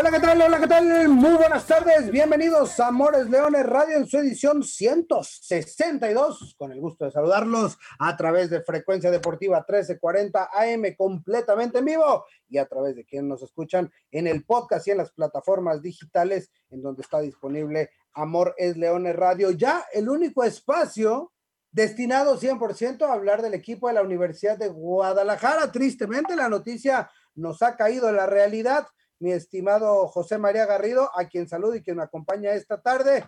Hola, ¿qué tal? Hola, ¿qué tal? Muy buenas tardes. Bienvenidos a Amores Leones Radio en su edición 162. Con el gusto de saludarlos a través de Frecuencia Deportiva 1340 AM completamente en vivo y a través de quienes nos escuchan en el podcast y en las plataformas digitales en donde está disponible Amor es Leones Radio. Ya el único espacio destinado 100% a hablar del equipo de la Universidad de Guadalajara. Tristemente la noticia nos ha caído en la realidad mi estimado José María Garrido, a quien saludo y quien me acompaña esta tarde.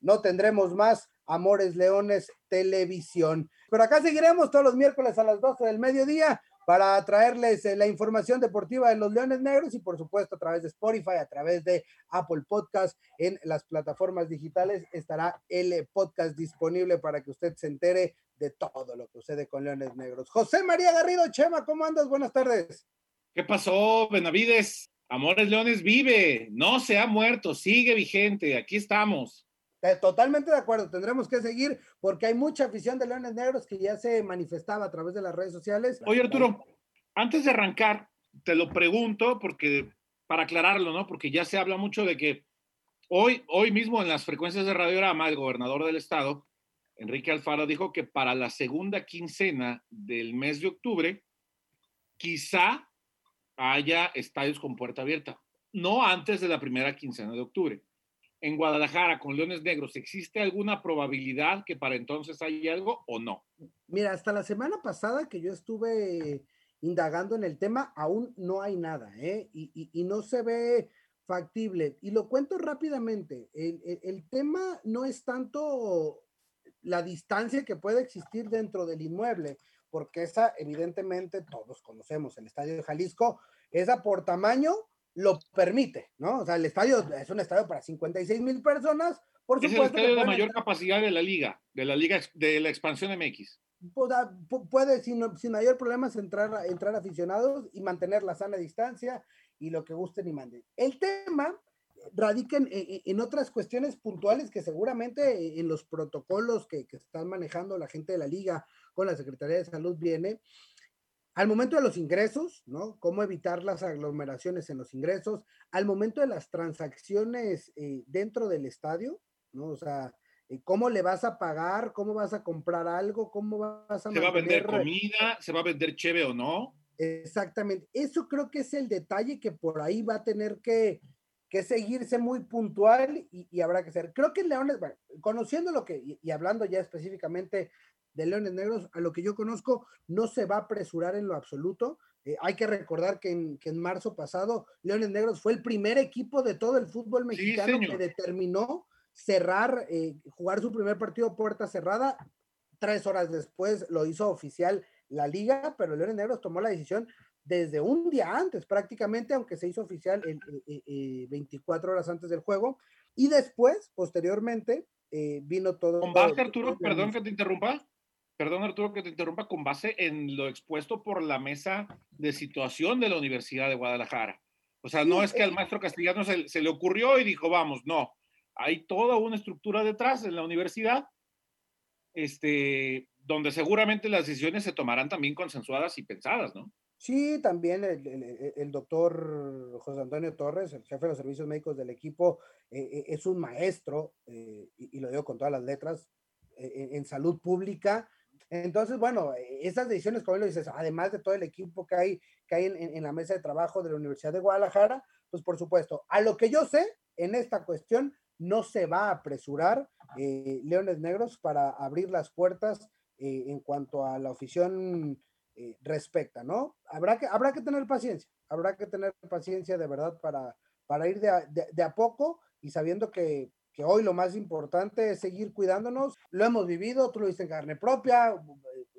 No tendremos más Amores Leones Televisión. Pero acá seguiremos todos los miércoles a las 12 del mediodía para traerles eh, la información deportiva de los Leones Negros y por supuesto a través de Spotify, a través de Apple Podcast, en las plataformas digitales estará el podcast disponible para que usted se entere de todo lo que sucede con Leones Negros. José María Garrido, Chema, ¿cómo andas? Buenas tardes. ¿Qué pasó, Benavides? Amores Leones vive, no se ha muerto, sigue vigente, aquí estamos. Totalmente de acuerdo, tendremos que seguir porque hay mucha afición de Leones Negros que ya se manifestaba a través de las redes sociales. Oye Arturo, antes de arrancar, te lo pregunto porque para aclararlo, ¿no? Porque ya se habla mucho de que hoy, hoy mismo en las frecuencias de radiograma, el gobernador del estado, Enrique Alfaro, dijo que para la segunda quincena del mes de octubre, quizá haya estadios con puerta abierta, no antes de la primera quincena de octubre. En Guadalajara, con Leones Negros, ¿existe alguna probabilidad que para entonces haya algo o no? Mira, hasta la semana pasada que yo estuve indagando en el tema, aún no hay nada, ¿eh? Y, no se ve factible. Y lo cuento rápidamente. el, tema no es tanto la distancia que puede existir dentro del inmueble, porque esa evidentemente todos conocemos, el Estadio de Jalisco, esa por tamaño lo permite, ¿no? O sea, el estadio es un estadio para 56 mil personas, por supuesto. Es el estadio de mayor capacidad de la liga, de la liga de la expansión MX. Puede, sin, sin mayor problema entrar, entrar aficionados y mantener la sana distancia y lo que gusten y manden. El tema radica en, otras cuestiones puntuales que seguramente en los protocolos que, que están manejando la gente de la liga con la Secretaría de Salud viene. Al momento de los ingresos, ¿no? Cómo evitar las aglomeraciones en los ingresos. Al momento de las transacciones eh, dentro del estadio, ¿no? O sea, eh, ¿cómo le vas a pagar? ¿Cómo vas a comprar algo? ¿Cómo vas a... ¿Se va a vender comida? ¿Se va a vender cheve o no? Exactamente. Eso creo que es el detalle que por ahí va a tener que, que seguirse muy puntual y, habrá que ser. Creo que Leones, bueno, conociendo lo que, y hablando ya específicamente de Leones Negros, a lo que yo conozco, no se va a apresurar en lo absoluto. Eh, hay que recordar que en, marzo pasado, Leones Negros fue el primer equipo de todo el fútbol mexicano que determinó cerrar, eh, jugar su primer partido puerta cerrada. Tres horas después lo hizo oficial la liga, pero Leones Negros tomó la decisión desde un día antes, prácticamente, aunque se hizo oficial el, 24 horas antes del juego. Y después, posteriormente, eh, vino todo. ¿Con base, Arturo? Perdón que te interrumpa perdón Arturo que te interrumpa, con base en lo expuesto por la mesa de situación de la Universidad de Guadalajara. O sea, no es que al maestro castellano se, le ocurrió y dijo, vamos, no. Hay toda una estructura detrás en la universidad, este, donde seguramente las decisiones se tomarán también consensuadas y pensadas, ¿no? Sí, también el, doctor José Antonio Torres, el jefe de los servicios médicos del equipo, eh, eh, es un maestro, eh, y, lo digo con todas las letras, en salud pública, entonces, bueno, esas decisiones, como lo dices, además de todo el equipo que hay, que hay en, la mesa de trabajo de la Universidad de Guadalajara, pues por supuesto, a lo que yo sé, en esta cuestión no se va a apresurar Leones Negros para abrir las puertas en cuanto a la afición eh, respecta, ¿no? Habrá que, habrá que tener paciencia, habrá que tener paciencia de verdad para, para ir de a poco y sabiendo que que hoy lo más importante es seguir cuidándonos. Lo hemos vivido, tú lo viste en carne propia,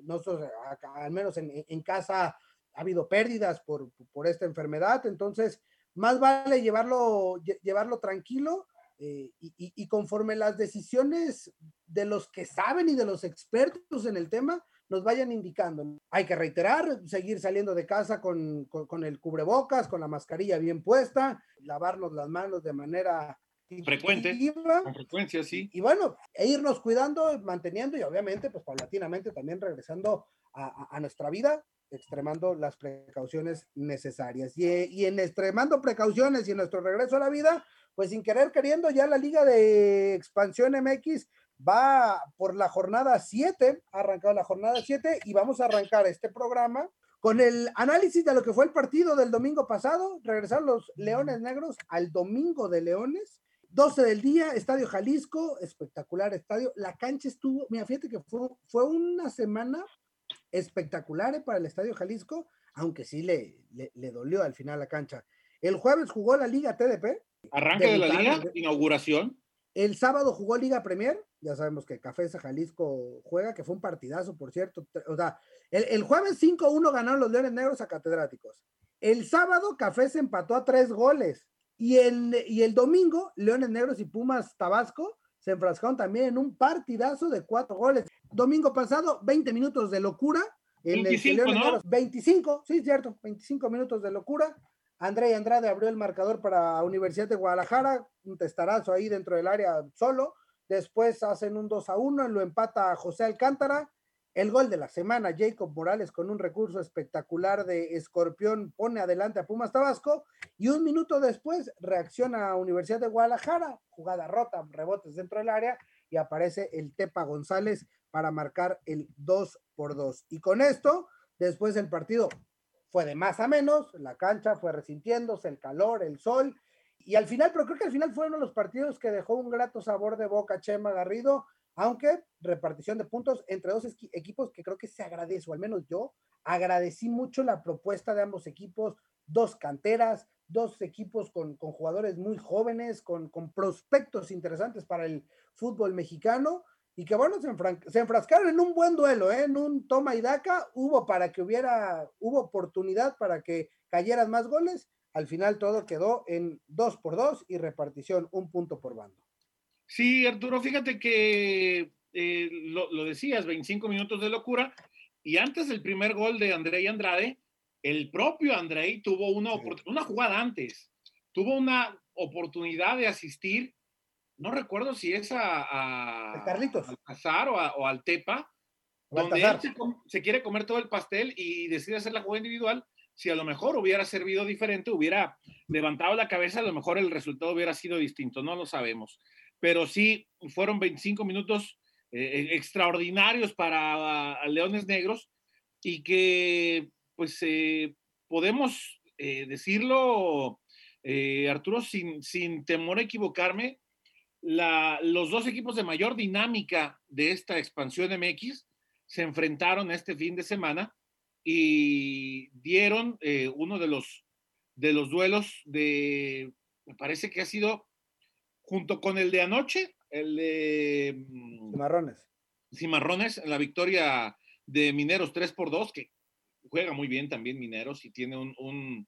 nosotros al menos en, casa ha habido pérdidas por, esta enfermedad, entonces más vale llevarlo, llevarlo tranquilo eh, y, conforme las decisiones de los que saben y de los expertos en el tema nos vayan indicando. Hay que reiterar, seguir saliendo de casa con, con, el cubrebocas, con la mascarilla bien puesta, lavarnos las manos de manera frecuente, con frecuencia, sí. Y, bueno, e irnos cuidando, manteniendo y obviamente, pues paulatinamente también regresando a, a, nuestra vida, extremando las precauciones necesarias. Y, y, en extremando precauciones y en nuestro regreso a la vida, pues sin querer queriendo, ya la Liga de Expansión MX va por la jornada 7, ha arrancado la jornada 7 y vamos a arrancar este programa con el análisis de lo que fue el partido del domingo pasado. Regresaron los Leones Negros al domingo de Leones. 12 del día, Estadio Jalisco, espectacular estadio. La cancha estuvo, mira, fíjate que fue, fue una semana espectacular eh, para el Estadio Jalisco, aunque sí le, le, dolió al final la cancha. El jueves jugó la Liga TDP. Arranque de la Liga, inauguración. El sábado jugó Liga Premier, ya sabemos que Café Jalisco juega, que fue un partidazo, por cierto. O sea, el, jueves 5-1 ganaron los Leones Negros a Catedráticos. El sábado Café se empató a tres goles. Y el, y el domingo, Leones Negros y Pumas Tabasco se enfrascaron también en un partidazo de cuatro goles. Domingo pasado, 20 minutos de locura. En 25, el Negros, 25, sí, cierto, 25 minutos de locura. André Andrade abrió el marcador para Universidad de Guadalajara, un testarazo ahí dentro del área solo. Después hacen un 2 a 1, lo empata José Alcántara. El gol de la semana, Jacob Morales con un recurso espectacular de Escorpión pone adelante a Pumas Tabasco y un minuto después reacciona Universidad de Guadalajara, jugada rota, rebotes dentro del área y aparece el Tepa González para marcar el 2 por 2. Y con esto, después el partido fue de más a menos, la cancha fue resintiéndose, el calor, el sol, y al final, pero creo que al final fue uno de los partidos que dejó un grato sabor de boca Chema Garrido, aunque repartición de puntos entre dos equipos que creo que se agradece, o al menos yo agradecí mucho la propuesta de ambos equipos, dos canteras, dos equipos con, con jugadores muy jóvenes, con, con, prospectos interesantes para el fútbol mexicano, y que bueno, se, enfrascaron en un buen duelo, ¿eh? en un toma y daca, hubo para que hubiera, hubo oportunidad para que cayeran más goles, al final todo quedó en dos por dos y repartición un punto por bando. Sí, Arturo, fíjate que eh, lo, lo, decías, 25 minutos de locura, y antes del primer gol de André y Andrade, el propio André tuvo una, una jugada antes, tuvo una oportunidad de asistir no recuerdo si es a, a Carlitos. Azar o, o, al Tepa, donde él se, quiere comer todo el pastel y decide hacer la jugada individual. Si a lo mejor hubiera servido diferente, hubiera levantado la cabeza, a lo mejor el resultado hubiera sido distinto, no lo sabemos. Pero sí, fueron 25 minutos eh, eh, extraordinarios para Leones Negros y que, pues, eh, podemos decirlo, Arturo, sin, sin temor a equivocarme, los dos equipos de mayor dinámica de esta expansión MX se enfrentaron este fin de semana y dieron eh, uno de los, de los duelos de, me parece que ha sido junto con el de anoche, el de mm, Cimarrones. Cimarrones, la victoria de Mineros 3 por 2, que juega muy bien también Mineros y tiene un, un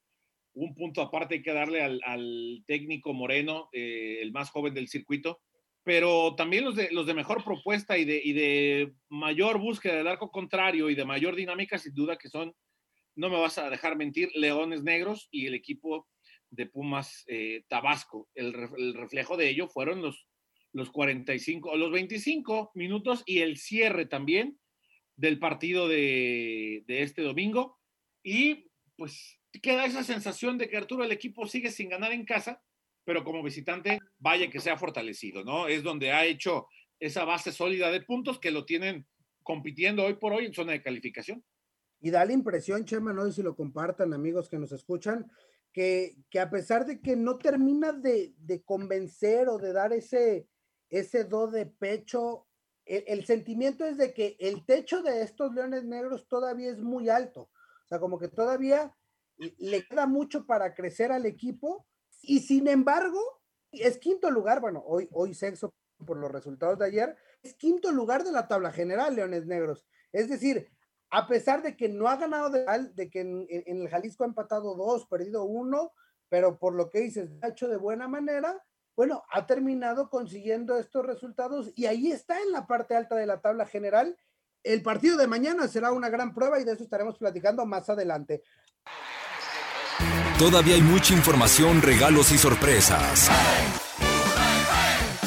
punto aparte hay que darle al, técnico Moreno, eh, el más joven del circuito, pero también los de, los de mejor propuesta y de, y de mayor búsqueda del arco contrario y de mayor dinámica, sin duda que son, no me vas a dejar mentir, Leones Negros y el equipo de Pumas eh, Tabasco. El, reflejo de ello fueron los, los 45 o los 25 minutos y el cierre también del partido de, de este domingo. Y pues queda esa sensación de que Arturo, el equipo sigue sin ganar en casa, pero como visitante, vaya que se ha fortalecido, ¿no? Es donde ha hecho esa base sólida de puntos que lo tienen compitiendo hoy por hoy en zona de calificación. Y da la impresión, Chema, no sé si lo compartan amigos que nos escuchan, que, que a pesar de que no termina de, de, convencer o de dar ese, ese do de pecho, el, el, sentimiento es de que el techo de estos leones negros todavía es muy alto. O sea, como que todavía le queda mucho para crecer al equipo y sin embargo es quinto lugar, bueno, hoy, hoy sexo por los resultados de ayer, es quinto lugar de la tabla general, Leones Negros. Es decir, a pesar de que no ha ganado de, de que en, el Jalisco ha empatado dos, perdido uno, pero por lo que dices, ha hecho de buena manera, bueno, ha terminado consiguiendo estos resultados y ahí está en la parte alta de la tabla general. El partido de mañana será una gran prueba y de eso estaremos platicando más adelante. Todavía hay mucha información, regalos y sorpresas.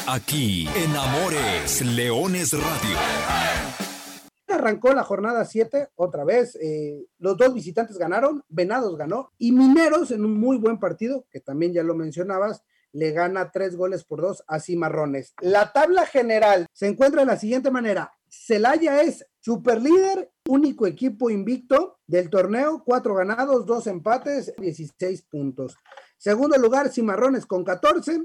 Aquí en Amores Leones Radio. Arrancó la jornada 7 otra vez. Eh, los dos visitantes ganaron, Venados ganó y Mineros en un muy buen partido, que también ya lo mencionabas, le gana tres goles por dos a Cimarrones. La tabla general se encuentra de la siguiente manera. Celaya es superlíder, único equipo invicto del torneo, cuatro ganados, dos empates, 16 puntos. Segundo lugar, Cimarrones con 14,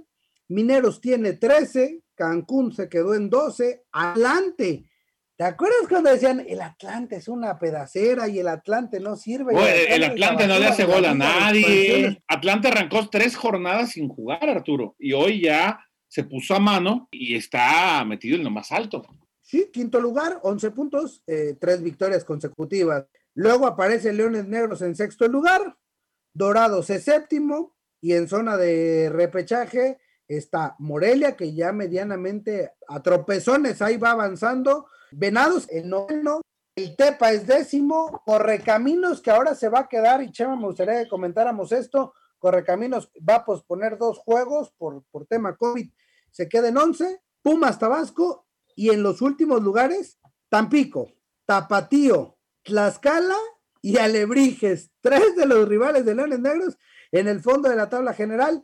Mineros tiene 13, Cancún se quedó en 12, Atlante. ¿Te acuerdas cuando decían el Atlante es una pedacera y el Atlante no sirve? el Atlante, no le hace gol a nadie. Atlante arrancó tres jornadas sin jugar, Arturo, y hoy ya se puso a mano y está metido en lo más alto. Quinto lugar, 11 puntos, eh, tres victorias consecutivas. Luego aparece Leones Negros en sexto lugar, Dorados es séptimo y en zona de repechaje está Morelia, que ya medianamente a tropezones ahí va avanzando. Venados, el noveno. El Tepa es décimo. Correcaminos, que ahora se va a quedar, y Chema, me gustaría que comentáramos esto. Correcaminos va a posponer dos juegos por, por tema COVID. Se queda en once. Pumas Tabasco. Y en los últimos lugares, Tampico, Tapatío, Tlaxcala y Alebrijes. Tres de los rivales de Leones Negros en el fondo de la tabla general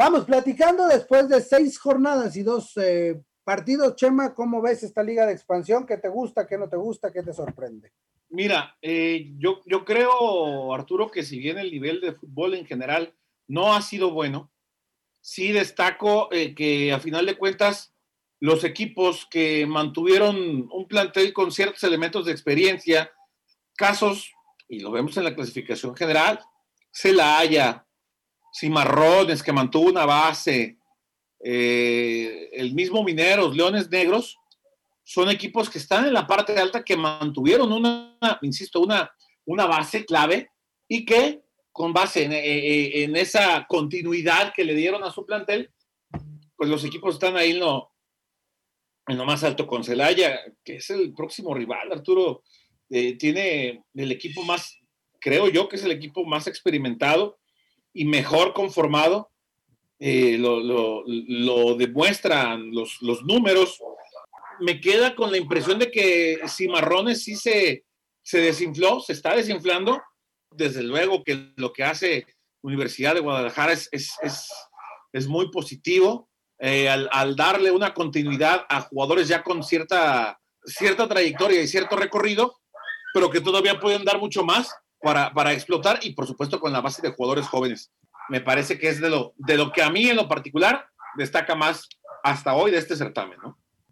Vamos platicando después de seis jornadas y dos eh, partidos. Chema, ¿cómo ves esta liga de expansión? ¿Qué te gusta, qué no te gusta, qué te sorprende? Mira, eh, yo, yo creo, Arturo, que si bien el nivel de fútbol en general no ha sido bueno, sí destaco eh, que a final de cuentas los equipos que mantuvieron un plantel con ciertos elementos de experiencia, casos, y lo vemos en la clasificación general, Celaya, Cimarrones, que mantuvo una base, eh, el mismo Mineros, Leones Negros, son equipos que están en la parte alta, que mantuvieron una, insisto, una, una base clave y que con base en, eh, en, esa continuidad que le dieron a su plantel, pues los equipos están ahí en lo, en lo más alto con Celaya, que es el próximo rival, Arturo, eh, tiene el equipo más, creo yo que es el equipo más experimentado, y mejor conformado. Eh, lo, demuestran los, los, números. Me queda con la impresión de que Cimarrones sí se, se desinfló, se está desinflando. Desde luego que lo que hace Universidad de Guadalajara es, es, es, muy positivo. Eh, al, darle una continuidad a jugadores ya con cierta, cierta trayectoria y cierto recorrido, pero que todavía pueden dar mucho más para, para explotar y por supuesto con la base de jugadores jóvenes. Me parece que es de lo, de lo que a mí en lo particular destaca más hasta hoy de este certamen.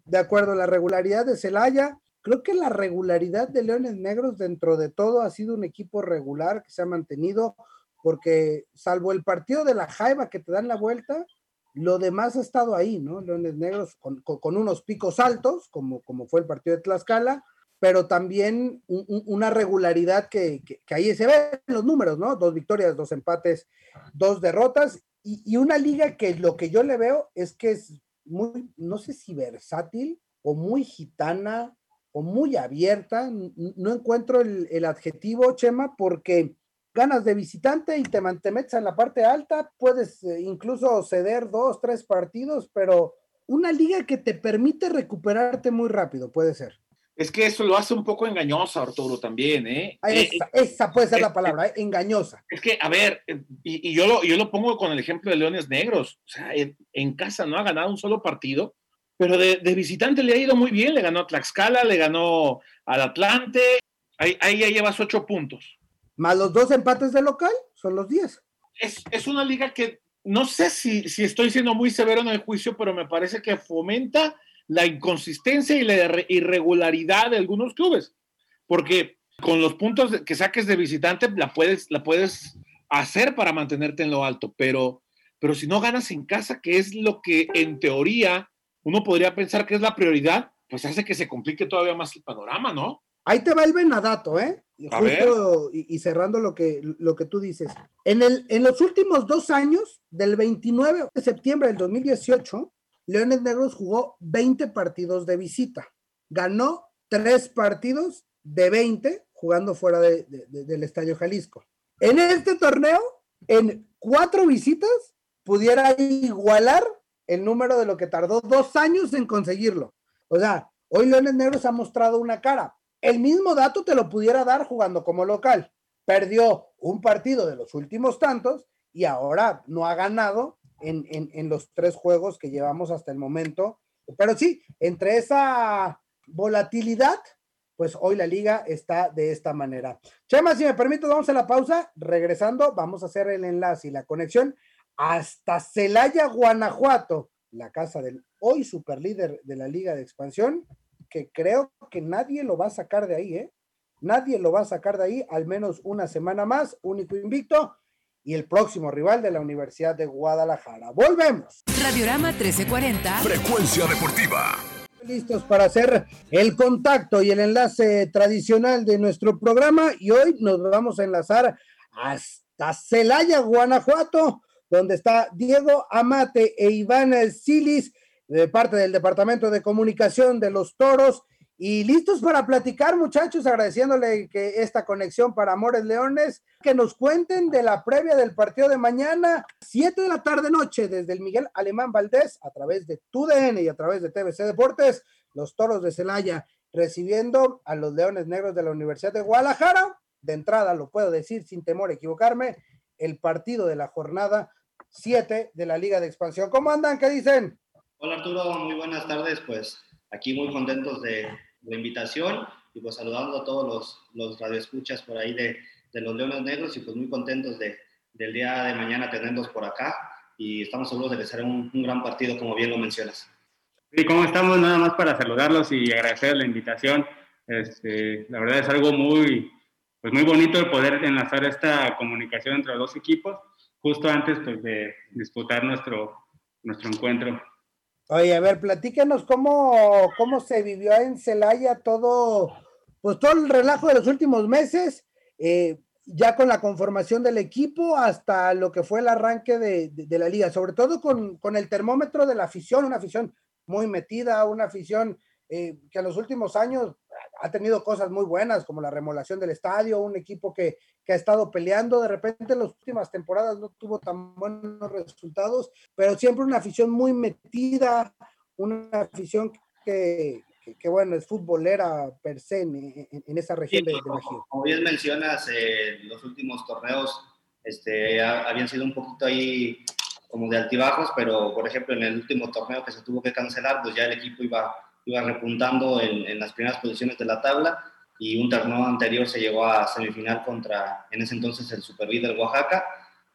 De acuerdo, la regularidad de Celaya, creo que la regularidad de Leones Negros dentro de todo ha sido un equipo regular que se ha mantenido, porque salvo el partido de la Jaiba que te dan la vuelta, lo demás ha estado ahí, ¿no? Leones Negros con, unos picos altos, como, como fue el partido de Tlaxcala, pero también una regularidad que, ahí se ve en los números, ¿no? Dos victorias, dos empates, dos derrotas y, una liga que lo que yo le veo es que es muy, no sé si versátil o muy gitana o muy abierta. No encuentro el, adjetivo, Chema, porque ganas de visitante y te, te metes en la parte alta, puedes eh, incluso ceder dos, tres partidos, pero una liga que te permite recuperarte muy rápido, puede ser. Es que eso lo hace un poco engañosa, Arturo, también, ¿eh? Esa, eh, esa puede ser la palabra, ¿eh? engañosa. Es que, a ver, y, yo, lo, yo lo pongo con el ejemplo de Leones Negros. O sea, en, casa no ha ganado un solo partido, pero de, visitante le ha ido muy bien. Le ganó a Tlaxcala, le ganó al Atlante. Ahí, ahí ya llevas ocho puntos. Más los dos empates de local, son los diez. Es, es una liga que no sé si, si estoy siendo muy severo en el juicio, pero me parece que fomenta la inconsistencia y la irregularidad de algunos clubes, porque con los puntos que saques de visitante la puedes, la puedes hacer para mantenerte en lo alto, pero, pero si no ganas en casa, que es lo que en teoría uno podría pensar que es la prioridad, pues hace que se complique todavía más el panorama, ¿no? Ahí te va el venadato, ¿eh? Justo y, cerrando lo que, lo que tú dices. En, el, en los últimos dos años, del 29 de septiembre del 2018, Leones Negros jugó 20 partidos de visita. Ganó tres partidos de 20 jugando fuera del Estadio Jalisco. En este torneo, en cuatro visitas, pudiera igualar el número de lo que tardó dos años en conseguirlo. O sea, hoy Leones Negros ha mostrado una cara. El mismo dato te lo pudiera dar jugando como local. Perdió un partido de los últimos tantos y ahora no ha ganado en, en los tres juegos que llevamos hasta el momento. Pero sí, entre esa volatilidad pues hoy la liga está de esta manera. Chema, si me permite, vamos a la pausa. Regresando, vamos a hacer el enlace y la conexión hasta Celaya, Guanajuato, la casa del hoy superlíder de la liga de expansión, que creo que nadie lo va a sacar de ahí, ¿eh? Nadie lo va a sacar de ahí, al menos una semana más, único invicto, y el próximo rival de la Universidad de Guadalajara. Volvemos. Radiorama 1340. Frecuencia deportiva listos para hacer el contacto y el enlace tradicional de nuestro programa y hoy nos vamos a enlazar hasta Celaya, Guanajuato, donde está Diego Amate e Iván Silis de parte del Departamento de Comunicación de los Toros y listos para platicar, muchachos, agradeciéndole que esta conexión para Amores Leones, que nos cuenten de la previa del partido de mañana, 7 de la tarde noche, desde el Miguel Alemán Valdés, a través de TUDN y a través de TVC Deportes, los Toros de Celaya, recibiendo a los Leones Negros de la Universidad de Guadalajara. De entrada, lo puedo decir sin temor a equivocarme, el partido de la jornada 7 de la Liga de Expansión. ¿Cómo andan? ¿Qué dicen? Hola Arturo, muy buenas tardes. Pues aquí muy contentos de, la invitación y pues saludando a todos los, los radioescuchas por ahí de, de, los Leones Negros y pues muy contentos de, del día de mañana tenerlos por acá y estamos seguros de que será un, un gran partido como bien lo mencionas. Sí, ¿cómo estamos? Nada más para saludarlos y agradecer la invitación. Este, la verdad es algo muy, pues muy bonito el poder enlazar esta comunicación entre los dos equipos justo antes pues, de disputar nuestro, nuestro encuentro. Oye, a ver, platíquenos cómo, cómo se vivió en Celaya todo, pues todo el relajo de los últimos meses, eh, ya con la conformación del equipo hasta lo que fue el arranque de, de, la liga, sobre todo con, con, el termómetro de la afición, una afición muy metida, una afición eh, que en los últimos años ha tenido cosas muy buenas, como la remolación del estadio, un equipo que, que, ha estado peleando, de repente en las últimas temporadas no tuvo tan buenos resultados, pero siempre una afición muy metida, una afición que, que, bueno, es futbolera per se en, en, esa región de, de Bajío. Como bien mencionas, eh, los últimos torneos este, habían sido un poquito ahí como de altibajos, pero por ejemplo en el último torneo que se tuvo que cancelar, pues ya el equipo iba iba repuntando en, en, las primeras posiciones de la tabla y un torneo anterior se llegó a semifinal contra, en ese entonces, el superlíder Oaxaca.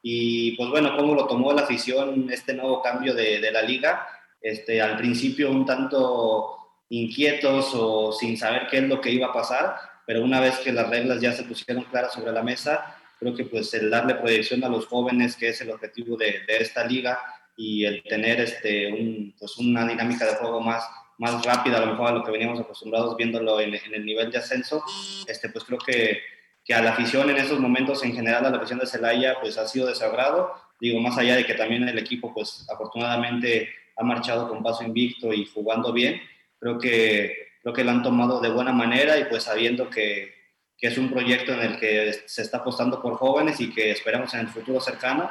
Y pues bueno, cómo lo tomó la afición este nuevo cambio de, de la liga. Este, al principio un tanto inquietos o sin saber qué es lo que iba a pasar, pero una vez que las reglas ya se pusieron claras sobre la mesa, creo que pues el darle proyección a los jóvenes, que es el objetivo de, de esta liga, y el tener este, un, pues una dinámica de juego más, más rápida a lo mejor a lo que veníamos acostumbrados viéndolo en, el nivel de ascenso, este, pues creo que, que, a la afición en esos momentos, en general a la afición de Celaya, pues ha sido desagrado, digo, más allá de que también el equipo, pues afortunadamente ha marchado con paso invicto y jugando bien, creo que, creo que lo han tomado de buena manera y pues sabiendo que, que es un proyecto en el que se está apostando por jóvenes y que esperamos en el futuro cercano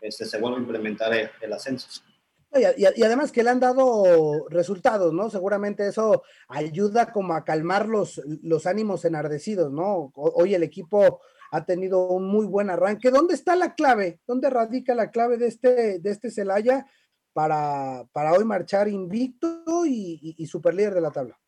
este, se vuelva a implementar el ascenso. Y, además que le han dado resultados, ¿no? Seguramente eso ayuda como a calmar los, los ánimos enardecidos, ¿no? Hoy el equipo ha tenido un muy buen arranque. ¿Dónde está la clave? ¿Dónde radica la clave de este, de este Celaya para, para hoy marchar invicto y, y, super líder de la tabla?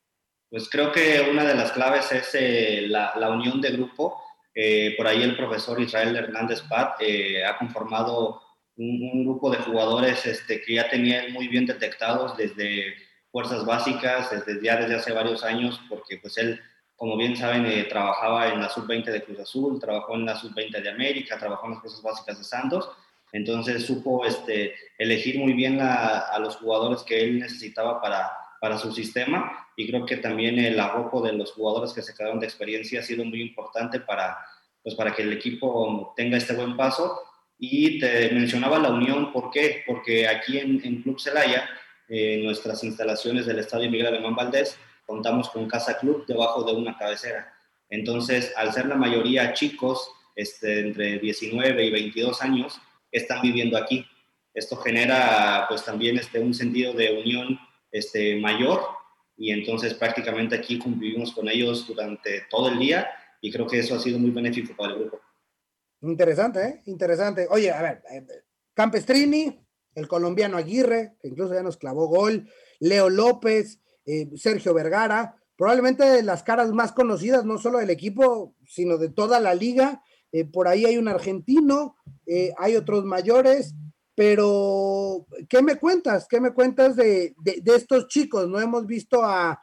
Pues creo que una de las claves es eh, la, la, unión de grupo. Eh, por ahí el profesor Israel Hernández Pat eh, ha conformado un, grupo de jugadores este, que ya tenía muy bien detectados desde fuerzas básicas, desde ya desde hace varios años, porque pues él, como bien saben, eh, trabajaba en la sub-20 de Cruz Azul, trabajó en la sub-20 de América, trabajó en las fuerzas básicas de Santos, entonces supo este, elegir muy bien a los jugadores que él necesitaba para, para su sistema y creo que también el arrojo de los jugadores que se quedaron de experiencia ha sido muy importante para, pues para que el equipo tenga este buen paso. Y te mencionaba la unión, ¿por qué? Porque aquí en, Club Celaya, en nuestras instalaciones del Estadio Miguel Alemán Valdés, contamos con Casa Club debajo de una cabecera. Entonces, al ser la mayoría chicos, este, entre 19 y 22 años, están viviendo aquí. Esto genera pues también este, un sentido de unión este, mayor y entonces prácticamente aquí convivimos con ellos durante todo el día y creo que eso ha sido muy benéfico para el grupo. Interesante, ¿eh? Interesante. Oye, a ver, eh, Campestrini, el colombiano Aguirre, que incluso ya nos clavó gol, Leo López, eh, Sergio Vergara, probablemente las caras más conocidas, no solo del equipo, sino de toda la liga. Eh, por ahí hay un argentino, hay otros mayores, pero ¿qué me cuentas? ¿Qué me cuentas de, estos chicos? No hemos visto a,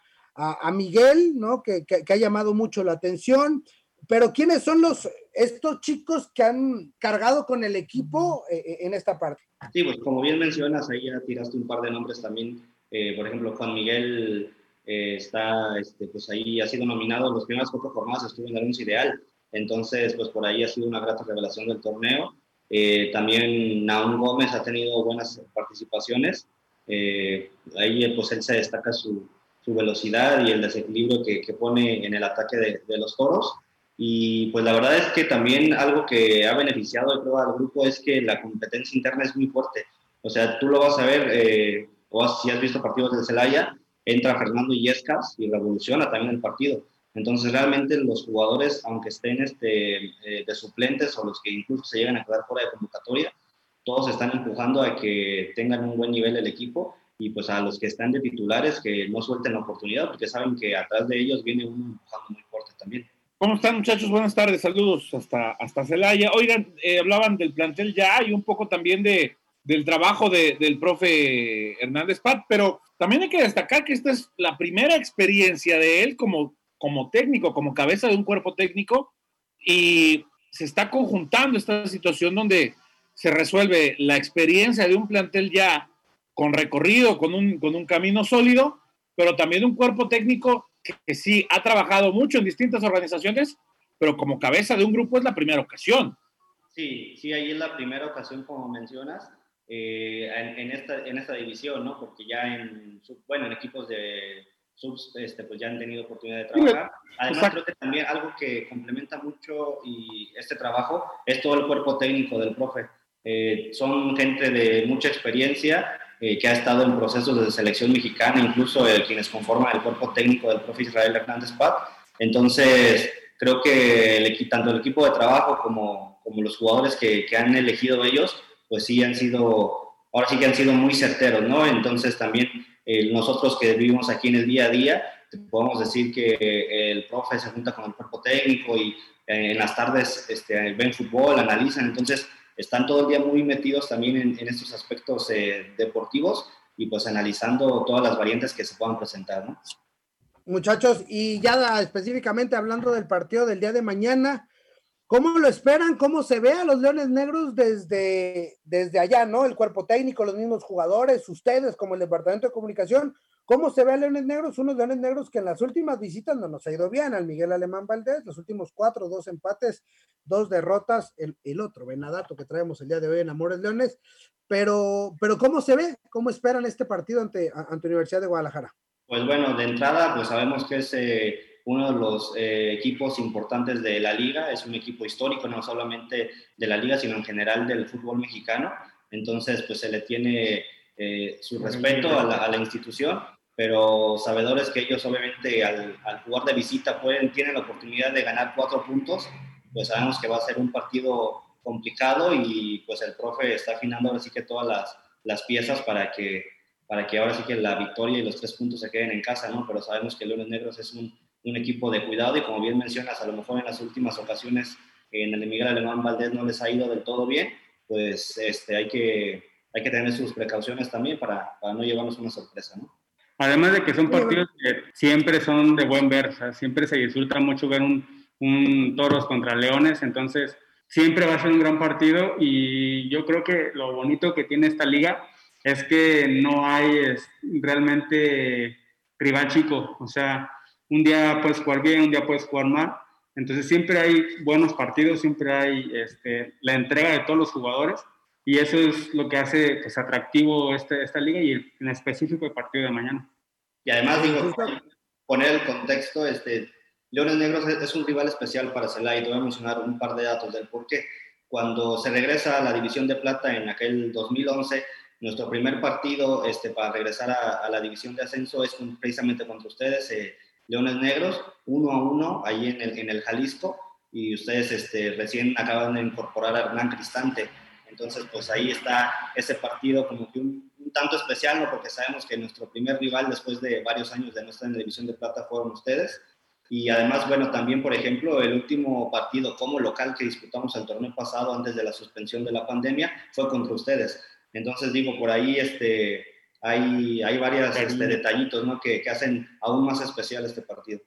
Miguel, ¿no? Que, ha llamado mucho la atención, pero ¿quiénes son los, estos chicos que han cargado con el equipo en esta parte? Sí, pues como bien mencionas, ahí ya tiraste un par de nombres también eh, por ejemplo, Juan Miguel eh, está, este, pues ahí ha sido nominado en las primeras cuatro jornadas, estuvo en el once ideal. Entonces, pues por ahí ha sido una grata revelación del torneo. Eh, también Naum Gómez ha tenido buenas participaciones. ahí, pues él se destaca su, su, velocidad y el desequilibrio que, que pone en el ataque de, de, los toros. Y pues la verdad es que también algo que ha beneficiado, creo, al grupo es que la competencia interna es muy fuerte. O sea, tú lo vas a ver o si has visto partidos de Celaya, entra Fernando Illescas y revoluciona también el partido. Entonces, realmente los jugadores, aunque estén este, eh, de suplentes o los que incluso se llegan a quedar fuera de convocatoria, todos están empujando a que tengan un buen nivel el equipo y pues a los que están de titulares que no suelten la oportunidad porque saben que atrás de ellos viene uno empujando muy fuerte también. ¿Cómo están muchachos? Buenas tardes, saludos hasta, hasta Celaya. Oigan, eh, hablaban del plantel ya y un poco también de, del trabajo del profe Hernández Pat, pero también hay que destacar que esta es la primera experiencia de él como, como técnico, como cabeza de un cuerpo técnico, y se está conjuntando esta situación donde se resuelve la experiencia de un plantel ya con recorrido, con un, con un camino sólido, pero también un cuerpo técnico que, sí ha trabajado mucho en distintas organizaciones, pero como cabeza de un grupo es la primera ocasión. Sí, sí, ahí es la primera ocasión, como mencionas eh, en, esta, en esta división, ¿no? Porque ya en, bueno, en equipos de subs, este, pues ya han tenido oportunidad de trabajar. Además, creo que también algo que complementa mucho y este trabajo es todo el cuerpo técnico del profe. Eh, son gente de mucha experiencia eh, que ha estado en procesos de selección mexicana, incluso quienes conforman el cuerpo técnico del profe Israel Hernández Pat. Entonces, creo que el, tanto el equipo de trabajo como, como los jugadores que, que han elegido ellos, pues sí han sido, ahora sí que han sido muy certeros, ¿no? Entonces también eh, nosotros que vivimos aquí en el día a día, podemos decir que el profe se junta con el cuerpo técnico y eh, en las tardes este, ven fútbol, analizan, entonces están todo el día muy metidos también en, estos aspectos eh, deportivos y pues analizando todas las variantes que se puedan presentar, ¿no? Muchachos, y ya específicamente hablando del partido del día de mañana, ¿Cómo lo esperan? ¿Cómo se ve a los Leones Negros desde, desde allá, ¿no? El cuerpo técnico, los mismos jugadores, ustedes como el Departamento de Comunicación. ¿Cómo se ve a Leones Negros? Unos Leones Negros que en las últimas visitas no nos ha ido bien, al Miguel Alemán Valdés, los últimos cuatro, dos empates, dos derrotas, el, el otro Venadato que traemos el día de hoy en Amores Leones. Pero, pero ¿cómo se ve? ¿Cómo esperan este partido ante, ante Universidad de Guadalajara? Pues bueno, de entrada, pues sabemos que es... Eh uno de los eh, equipos importantes de la liga, es un equipo histórico, no solamente de la liga, sino en general del fútbol mexicano. Entonces, pues se le tiene eh, su respeto a la, institución, pero sabedores que ellos obviamente al, jugar de visita pueden, tienen la oportunidad de ganar cuatro puntos, pues sabemos que va a ser un partido complicado y pues el profe está afinando ahora sí que todas las, las piezas para que, para que ahora sí que la victoria y los tres puntos se queden en casa, ¿no? Pero sabemos que Leones Negros es un un equipo de cuidado y como bien mencionas, a lo mejor en las últimas ocasiones en el Miguel Alemán Valdés no les ha ido del todo bien, pues este, hay, que, hay que tener sus precauciones también para, para no llevarnos una sorpresa, ¿no? Además de que son partidos que siempre son de buen ver, siempre se disfruta mucho ver un, un toros contra leones, entonces siempre va a ser un gran partido y yo creo que lo bonito que tiene esta liga es que no hay realmente rival chico, o sea, un día puedes jugar bien, un día puedes jugar mal, entonces siempre hay buenos partidos, siempre hay este, la entrega de todos los jugadores y eso es lo que hace pues, atractivo este, esta liga y en específico el partido de mañana. Y además, digo, poner el contexto, este, Leones Negros es un rival especial para Celaya y te voy a mencionar un par de datos del por qué. Cuando se regresa a la División de Plata en aquel 2011, nuestro primer partido este, para regresar a, la División de Ascenso es precisamente contra ustedes, eh, Leones Negros, uno a uno, ahí en el, en el Jalisco, y ustedes este, recién acaban de incorporar a Hernán Cristante. Entonces, pues ahí está ese partido como que un, tanto especial, ¿no? porque sabemos que nuestro primer rival después de varios años de no estar en la División de Plata fueron ustedes. Y además, bueno, también, por ejemplo, el último partido como local que disputamos el torneo pasado antes de la suspensión de la pandemia fue contra ustedes. Entonces, digo, por ahí este, hay, hay varios este, detallitos ¿no? que, que, hacen aún más especial este partido.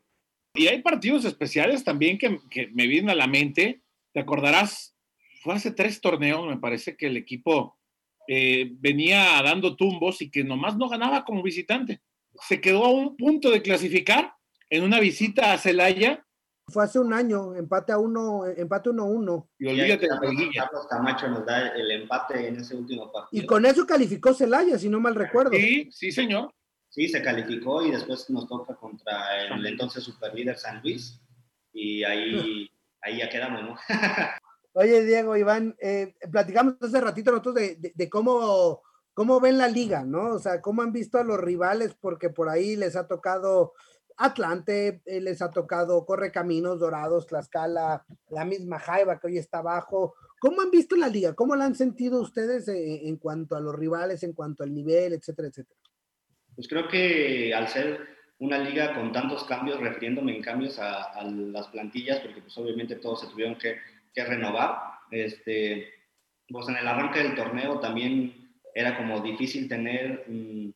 Y hay partidos especiales también que, que me vienen a la mente. Te acordarás, fue hace tres torneos, me parece que el equipo eh, venía dando tumbos y que nomás no ganaba como visitante. Se quedó a un punto de clasificar en una visita a Celaya. Fue hace un año, empate a uno, empate 1-1. Y olvídate de Carlos Camacho nos da el empate en ese último partido. Y con eso calificó Celaya, si no mal recuerdo. Sí, sí, señor. Sí, se calificó y después nos toca contra el entonces superlíder San Luis. Y ahí, ahí ya quedamos, ¿no? Oye, Diego, Iván, eh, platicamos hace ratito nosotros de, cómo, cómo ven la liga, ¿no? O sea, cómo han visto a los rivales, porque por ahí les ha tocado Atlante, eh, les ha tocado Correcaminos, Dorados, Tlaxcala, la misma Jaiba que hoy está abajo. ¿Cómo han visto la liga? ¿Cómo la han sentido ustedes eh, en cuanto a los rivales, en cuanto al nivel, etcétera, etcétera? Pues creo que al ser una liga con tantos cambios, refiriéndome en cambios a, a las plantillas, porque pues obviamente todos se tuvieron que que renovar. Este, pues en el arranque del torneo también era como difícil tener mm,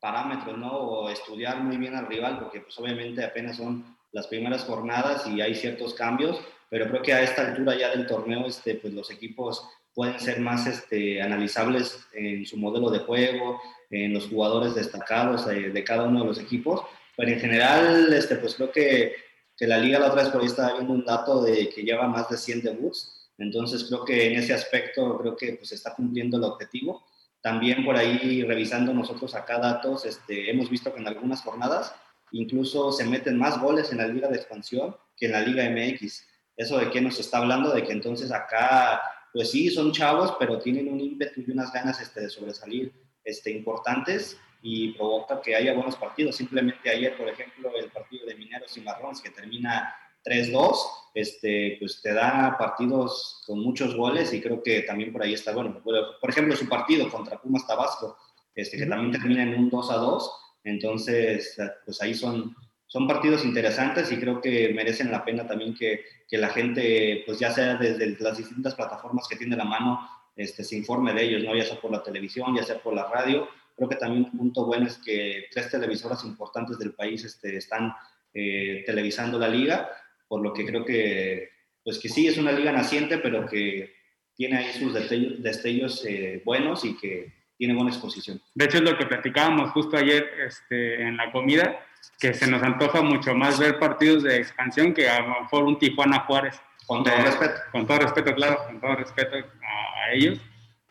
parámetros, ¿no? O estudiar muy bien al rival, porque pues obviamente apenas son las primeras jornadas y hay ciertos cambios, pero creo que a esta altura ya del torneo, este, pues los equipos pueden ser más este, analizables en su modelo de juego, en los jugadores destacados de, de cada uno de los equipos, pero en general, este, pues creo que que la liga la otra vez por ahí estaba viendo un dato de que lleva más de 100 debuts, entonces creo que en ese aspecto creo que pues está cumpliendo el objetivo. También por ahí revisando nosotros acá datos, este, hemos visto que en algunas jornadas incluso se meten más goles en la liga de expansión que en la liga MX. ¿Eso de qué nos está hablando? De que entonces acá, pues sí, son chavos, pero tienen un ímpetu y unas ganas este, de sobresalir este, importantes y provoca que haya buenos partidos. Simplemente ayer, por ejemplo, el partido de Mineros y Marrones, que termina 3-2, este, pues te da partidos con muchos goles y creo que también por ahí está bueno. Por ejemplo, su partido contra Pumas Tabasco, este, que también termina en un 2-2, entonces, pues ahí son, son partidos interesantes y creo que merecen la pena también que, que la gente, pues ya sea desde las distintas plataformas que tiene la mano, este, se informe de ellos, ¿no? ya sea por la televisión, ya sea por la radio, Creo que también un punto bueno es que tres televisoras importantes del país este, están eh, televisando la liga, por lo que creo que, pues que sí, es una liga naciente, pero que tiene ahí sus destellos, eh, buenos y que tiene buena exposición. De hecho, es lo que platicábamos justo ayer este, en la comida, que se nos antoja mucho más ver partidos de expansión que a lo mejor un Tijuana Juárez. Con todo respeto. Con todo respeto, claro, con todo respeto a, a ellos.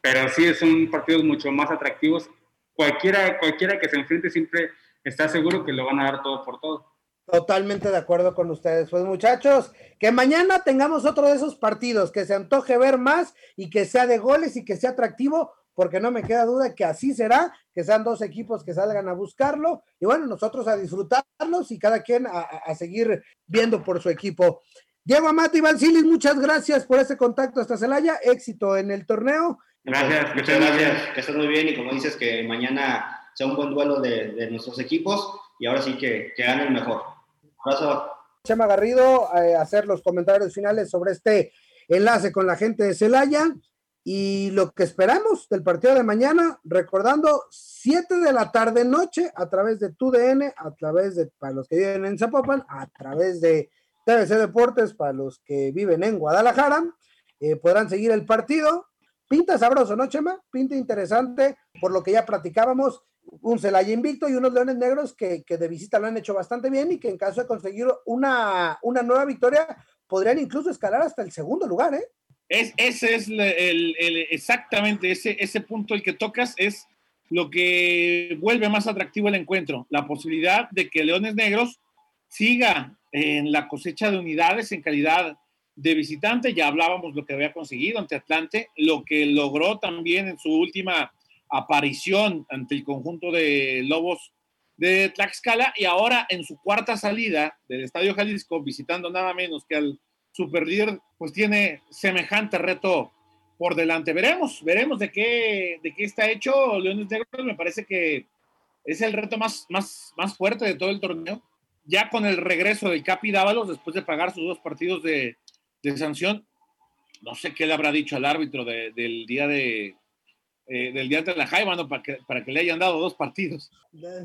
Pero sí son partidos mucho más atractivos cualquiera, cualquiera que se enfrente siempre está seguro que lo van a dar todo por todo. Totalmente de acuerdo con ustedes. Pues muchachos, que mañana tengamos otro de esos partidos, que se antoje ver más y que sea de goles y que sea atractivo, porque no me queda duda que así será, que sean dos equipos que salgan a buscarlo y bueno, nosotros a disfrutarlos y cada quien a, seguir viendo por su equipo. Diego Amato y Silis, muchas gracias por ese contacto hasta Celaya, éxito en el torneo Gracias, muchas gracias. Que estés muy bien y como dices, que mañana sea un buen duelo de, nuestros equipos y ahora sí que, que el mejor. abrazo. Chema Garrido, eh, hacer los comentarios finales sobre este enlace con la gente de Celaya y lo que esperamos del partido de mañana, recordando 7 de la tarde noche a través de TUDN, a través de, para los que viven en Zapopan, a través de TVC Deportes para los que viven en Guadalajara, eh, podrán seguir el partido Pinta sabroso, ¿no, Chema? Pinta interesante, por lo que ya platicábamos. un Celaya invicto y unos Leones Negros que, de visita lo han hecho bastante bien y que en caso de conseguir una, una nueva victoria podrían incluso escalar hasta el segundo lugar, ¿eh? Es, ese es el, exactamente ese, ese punto el que tocas es lo que vuelve más atractivo el encuentro, la posibilidad de que Leones Negros siga en la cosecha de unidades en calidad de visitante. Ya hablábamos lo que había conseguido ante Atlante, lo que logró también en su última aparición ante el conjunto de Lobos de Tlaxcala y ahora en su cuarta salida del Estadio Jalisco, visitando nada menos que al superlíder, pues tiene semejante reto por delante. Veremos, veremos de qué, de qué está hecho Leones Negros. Me parece que es el reto más, más, más fuerte de todo el torneo. Ya con el regreso del Capi Dávalos, después de pagar sus dos partidos de, de sanción, no sé qué le habrá dicho al árbitro del día de, eh, del día de la Jaiba, ¿no? Para que, para que le hayan dado dos partidos.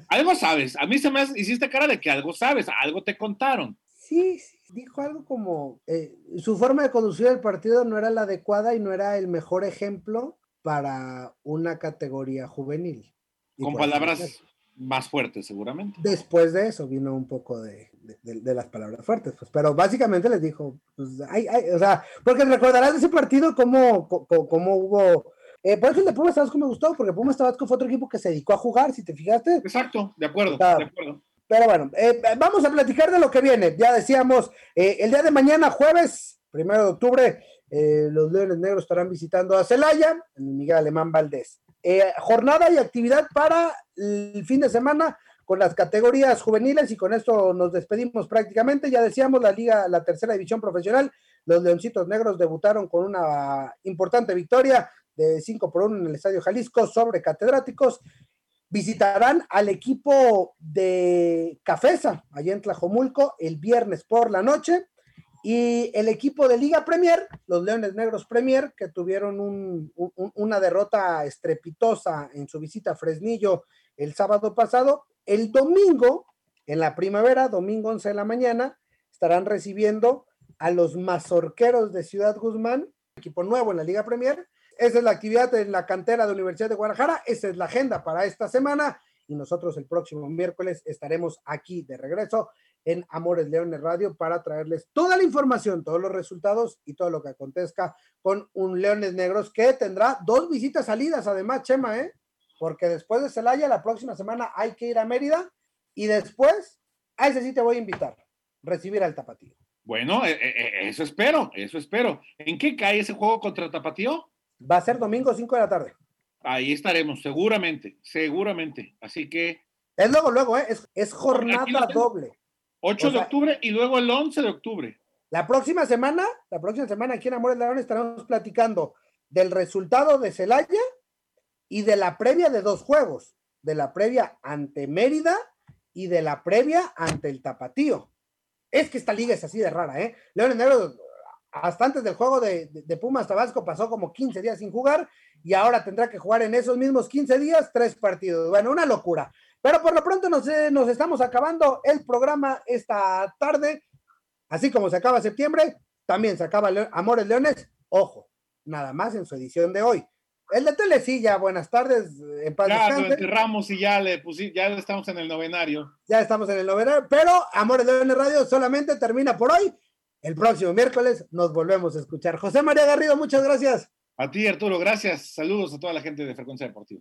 Algo sabes. A mí se me hiciste cara de que algo sabes, algo te contaron. Sí, sí, dijo algo como eh, su forma de conducir el partido no era la adecuada y no era el mejor ejemplo para una categoría juvenil. Con palabras más fuertes, seguramente. Después de eso vino un poco de, de, las palabras fuertes, pues, pero básicamente les dijo, pues, o sea, porque recordarás de ese partido cómo, cómo hubo eh, por eso el de Pumas Tabasco me gustó, porque Pumas Tabasco fue otro equipo que se dedicó a jugar, si te fijaste. Exacto, de acuerdo, de acuerdo. Pero bueno, eh, vamos a platicar de lo que viene. Ya decíamos, eh, el día de mañana, jueves, primero de octubre, los Leones Negros estarán visitando a Celaya, en Miguel Alemán Valdés. Jornada y actividad para el fin de semana con las categorías juveniles y con esto nos despedimos prácticamente. Ya decíamos, la liga, la tercera división profesional, los Leoncitos Negros debutaron con una importante victoria de 5 por 1 en el Estadio Jalisco sobre catedráticos. Visitarán al equipo de Cafesa, allá en Tlajomulco, el viernes por la noche. Y el equipo de Liga Premier, los Leones Negros Premier, que tuvieron una derrota estrepitosa en su visita a Fresnillo el sábado pasado, el domingo, en la primavera, domingo 11 de la mañana, estarán recibiendo a los mazorqueros de Ciudad Guzmán, equipo nuevo en la Liga Premier, esa es la actividad en la cantera de Universidad de Guadalajara. Esa es la agenda para esta semana. Y nosotros el próximo miércoles estaremos aquí de regreso en Amores Leones Radio para traerles toda la información, todos los resultados y todo lo que acontezca con un Leones Negros que tendrá dos visitas salidas, además, Chema, ¿eh? Porque después de Celaya, la próxima semana hay que ir a Mérida y después, a ese sí te voy a invitar, recibir al Tapatío. Bueno, eh, eh, eh, eso espero, eso espero. ¿En qué cae ese juego contra Tapatío? Va a ser domingo 5 de la tarde. Ahí estaremos, seguramente, seguramente. Así que. Es luego, luego, ¿eh? es, jornada doble. 8 de octubre y luego el 11 de octubre. La próxima semana, la próxima semana aquí en Amores León estaremos platicando del resultado de Celaya y de la previa de dos juegos, de la previa ante Mérida y de la previa ante el Tapatío. Es que esta liga es así de rara, ¿eh? Leones Negros hasta antes del juego de, Pumas Tabasco pasó como 15 días sin jugar y ahora tendrá que jugar en esos mismos 15 días tres partidos. Bueno, una locura. Pero por lo pronto nos, eh, nos estamos acabando el programa esta tarde. Así como se acaba septiembre, también se acaba Amores Leones. Ojo, nada más en su edición de hoy. El de Telecilla, buenas tardes. En paz ya lo enterramos y ya le pusimos, ya estamos en el novenario. Ya estamos en el novenario, pero Amores Leones Radio solamente termina por hoy. El próximo miércoles nos volvemos a escuchar. José María Garrido, muchas gracias. A ti, Arturo, gracias. Saludos a toda la gente de Frecuencia Deportiva.